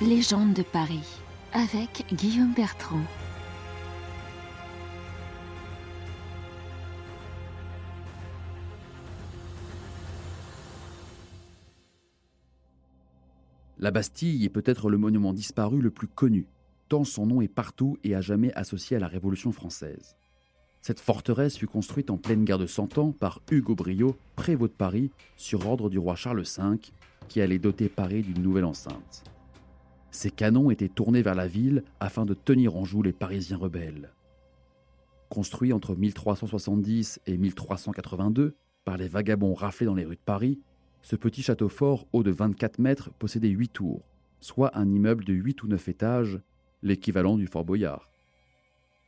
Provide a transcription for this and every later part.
Légende de Paris avec Guillaume Bertrand. La Bastille est peut-être le monument disparu le plus connu, tant son nom est partout et à jamais associé à la Révolution française. Cette forteresse fut construite en pleine guerre de Cent Ans par Hugo Briot, prévôt de Paris, sur ordre du roi Charles V, qui allait doter Paris d'une nouvelle enceinte. Ces canons étaient tournés vers la ville afin de tenir en joue les Parisiens rebelles. Construit entre 1370 et 1382 par les vagabonds raflés dans les rues de Paris, ce petit château fort haut de 24 mètres possédait 8 tours, soit un immeuble de 8 ou 9 étages, l'équivalent du Fort Boyard.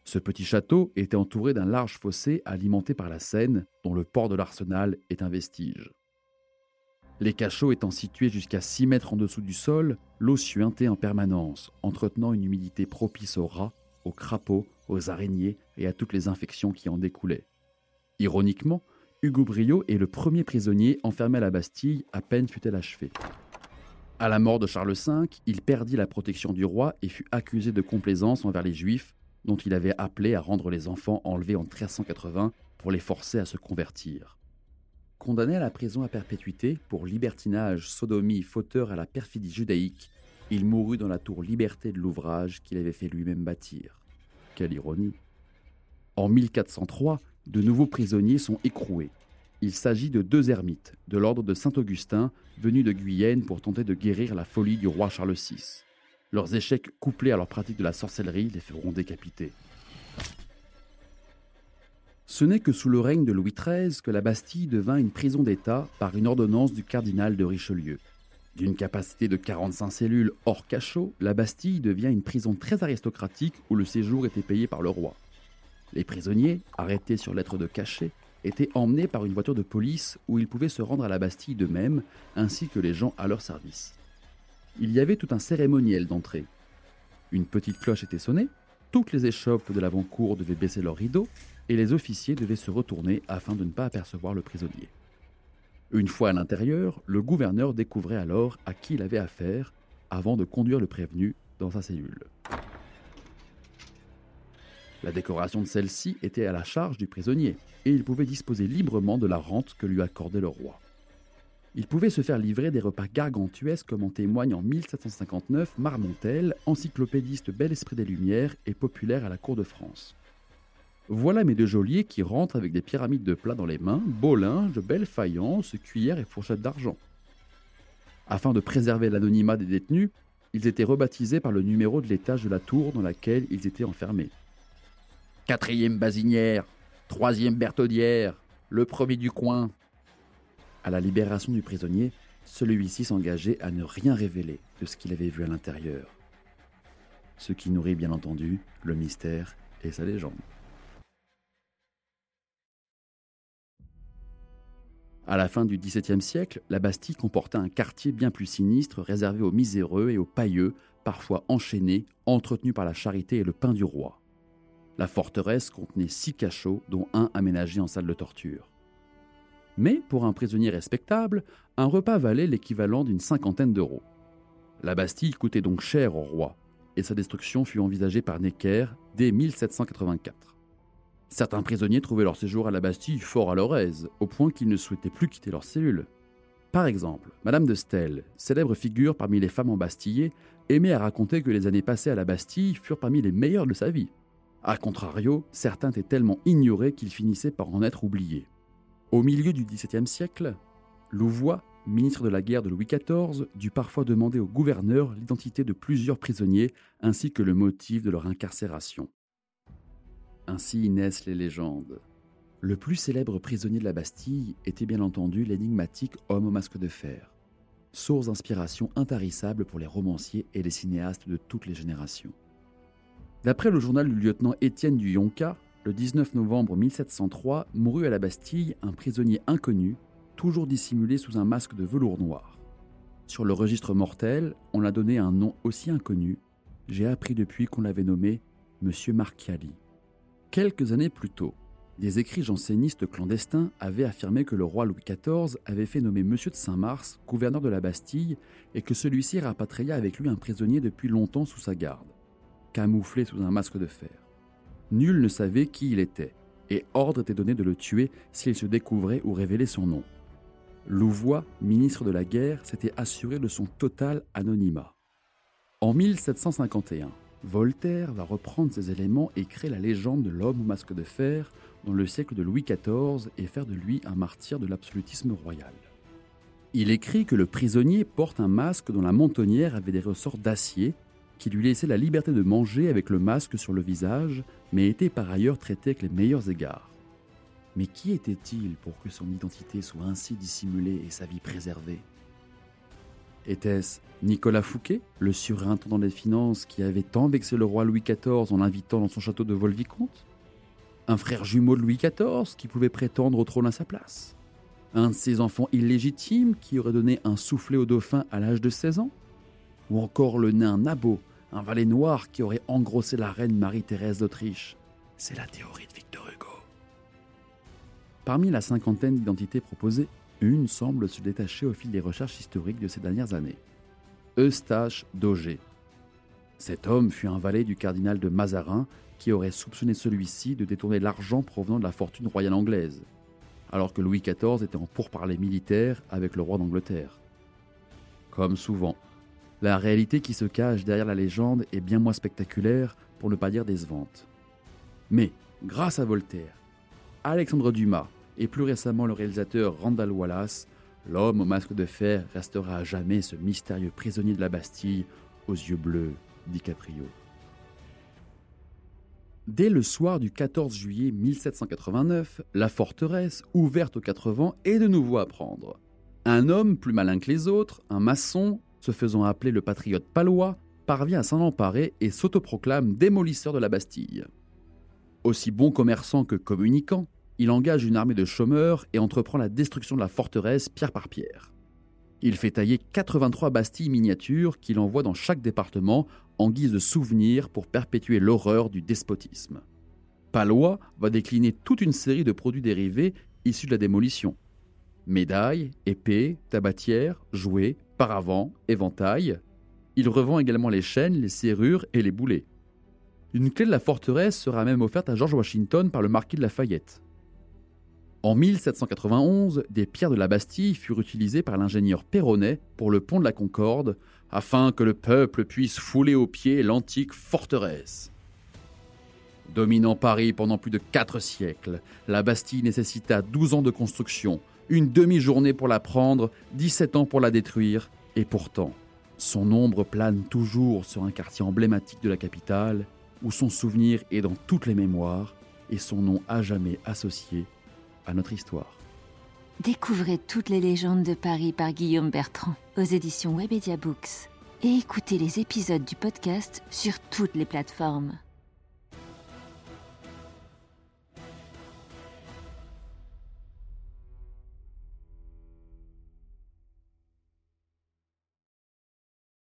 Ce petit château était entouré d'un large fossé alimenté par la Seine, dont le port de l'Arsenal est un vestige. Les cachots étant situés jusqu'à 6 mètres en dessous du sol, l'eau suintait en permanence, entretenant une humidité propice aux rats, aux crapauds, aux araignées et à toutes les infections qui en découlaient. Ironiquement, Hugo Briot est le premier prisonnier enfermé à la Bastille à peine fut-elle achevée. À la mort de Charles V, il perdit la protection du roi et fut accusé de complaisance envers les Juifs, dont il avait appelé à rendre les enfants enlevés en 1380 pour les forcer à se convertir. Condamné à la prison à perpétuité pour libertinage, sodomie, fauteur à la perfidie judaïque, il mourut dans la tour Liberté de l'ouvrage qu'il avait fait lui-même bâtir. Quelle ironie En 1403, de nouveaux prisonniers sont écroués. Il s'agit de deux ermites de l'ordre de Saint-Augustin venus de Guyenne pour tenter de guérir la folie du roi Charles VI. Leurs échecs couplés à leur pratique de la sorcellerie les feront décapiter. Ce n'est que sous le règne de Louis XIII que la Bastille devint une prison d'État par une ordonnance du cardinal de Richelieu. D'une capacité de 45 cellules hors cachot, la Bastille devient une prison très aristocratique où le séjour était payé par le roi. Les prisonniers, arrêtés sur lettre de cachet, étaient emmenés par une voiture de police où ils pouvaient se rendre à la Bastille d'eux-mêmes, ainsi que les gens à leur service. Il y avait tout un cérémoniel d'entrée. Une petite cloche était sonnée, toutes les échoppes de l'avant-cour devaient baisser leurs rideaux, et les officiers devaient se retourner afin de ne pas apercevoir le prisonnier. Une fois à l'intérieur, le gouverneur découvrait alors à qui il avait affaire avant de conduire le prévenu dans sa cellule. La décoration de celle-ci était à la charge du prisonnier, et il pouvait disposer librement de la rente que lui accordait le roi. Il pouvait se faire livrer des repas gargantuesques comme en témoigne en 1759 Marmontel, encyclopédiste bel esprit des Lumières et populaire à la cour de France. Voilà mes deux geôliers qui rentrent avec des pyramides de plats dans les mains, beaux linges, belles faïences, cuillères et fourchettes d'argent. Afin de préserver l'anonymat des détenus, ils étaient rebaptisés par le numéro de l'étage de la tour dans laquelle ils étaient enfermés. Quatrième basinière, troisième bertaudière, le premier du coin. À la libération du prisonnier, celui-ci s'engageait à ne rien révéler de ce qu'il avait vu à l'intérieur. Ce qui nourrit bien entendu le mystère et sa légende. À la fin du XVIIe siècle, la Bastille comportait un quartier bien plus sinistre réservé aux miséreux et aux pailleux, parfois enchaînés, entretenus par la charité et le pain du roi. La forteresse contenait six cachots, dont un aménagé en salle de torture. Mais pour un prisonnier respectable, un repas valait l'équivalent d'une cinquantaine d'euros. La Bastille coûtait donc cher au roi, et sa destruction fut envisagée par Necker dès 1784. Certains prisonniers trouvaient leur séjour à la Bastille fort à leur aise, au point qu'ils ne souhaitaient plus quitter leur cellule. Par exemple, Madame de Stel, célèbre figure parmi les femmes embastillées, aimait à raconter que les années passées à la Bastille furent parmi les meilleures de sa vie. A contrario, certains étaient tellement ignorés qu'ils finissaient par en être oubliés. Au milieu du XVIIe siècle, Louvois, ministre de la guerre de Louis XIV, dut parfois demander au gouverneur l'identité de plusieurs prisonniers ainsi que le motif de leur incarcération. Ainsi naissent les légendes. Le plus célèbre prisonnier de la Bastille était bien entendu l'énigmatique homme au masque de fer, source d'inspiration intarissable pour les romanciers et les cinéastes de toutes les générations. D'après le journal du lieutenant Étienne du Yonca, le 19 novembre 1703 mourut à la Bastille un prisonnier inconnu, toujours dissimulé sous un masque de velours noir. Sur le registre mortel, on l'a donné un nom aussi inconnu. J'ai appris depuis qu'on l'avait nommé Monsieur Marchiali. Quelques années plus tôt, des écrits jansénistes clandestins avaient affirmé que le roi Louis XIV avait fait nommer Monsieur de Saint-Mars gouverneur de la Bastille et que celui-ci rapatria avec lui un prisonnier depuis longtemps sous sa garde, camouflé sous un masque de fer. Nul ne savait qui il était, et ordre était donné de le tuer s'il se découvrait ou révélait son nom. Louvois, ministre de la guerre, s'était assuré de son total anonymat. En 1751, Voltaire va reprendre ces éléments et créer la légende de l'homme au masque de fer dans le siècle de Louis XIV et faire de lui un martyr de l'absolutisme royal. Il écrit que le prisonnier porte un masque dont la mentonnière avait des ressorts d'acier qui lui laissaient la liberté de manger avec le masque sur le visage, mais était par ailleurs traité avec les meilleurs égards. Mais qui était-il pour que son identité soit ainsi dissimulée et sa vie préservée? Était-ce Nicolas Fouquet, le surintendant des finances qui avait tant vexé le roi Louis XIV en l'invitant dans son château de Volvicomte? Un frère jumeau de Louis XIV qui pouvait prétendre au trône à sa place? Un de ses enfants illégitimes qui aurait donné un soufflet au dauphin à l'âge de 16 ans? Ou encore le nain Nabot, un valet noir qui aurait engrossé la reine Marie-Thérèse d'Autriche C'est la théorie de Victor Hugo. Parmi la cinquantaine d'identités proposées, une semble se détacher au fil des recherches historiques de ces dernières années. Eustache d'Auger. Cet homme fut un valet du cardinal de Mazarin qui aurait soupçonné celui-ci de détourner l'argent provenant de la fortune royale anglaise, alors que Louis XIV était en pourparlers militaires avec le roi d'Angleterre. Comme souvent, la réalité qui se cache derrière la légende est bien moins spectaculaire, pour ne pas dire décevante. Mais, grâce à Voltaire, Alexandre Dumas, et plus récemment le réalisateur Randall Wallace, l'homme au masque de fer restera à jamais ce mystérieux prisonnier de la Bastille aux yeux bleus DiCaprio. Dès le soir du 14 juillet 1789, la forteresse, ouverte aux quatre vents, est de nouveau à prendre. Un homme plus malin que les autres, un maçon, se faisant appeler le patriote palois, parvient à s'en emparer et s'autoproclame démolisseur de la Bastille. Aussi bon commerçant que communicant, il engage une armée de chômeurs et entreprend la destruction de la forteresse pierre par pierre. Il fait tailler 83 bastilles miniatures qu'il envoie dans chaque département en guise de souvenir pour perpétuer l'horreur du despotisme. Palois va décliner toute une série de produits dérivés issus de la démolition. Médailles, épées, tabatières, jouets, paravents, éventails. Il revend également les chaînes, les serrures et les boulets. Une clé de la forteresse sera même offerte à George Washington par le marquis de Lafayette. En 1791, des pierres de la Bastille furent utilisées par l'ingénieur Perronnet pour le pont de la Concorde, afin que le peuple puisse fouler aux pieds l'antique forteresse. Dominant Paris pendant plus de quatre siècles, la Bastille nécessita 12 ans de construction, une demi-journée pour la prendre, 17 ans pour la détruire, et pourtant, son ombre plane toujours sur un quartier emblématique de la capitale, où son souvenir est dans toutes les mémoires et son nom à jamais associé à notre histoire. Découvrez toutes les légendes de Paris par Guillaume Bertrand aux éditions Webedia Books et écoutez les épisodes du podcast sur toutes les plateformes.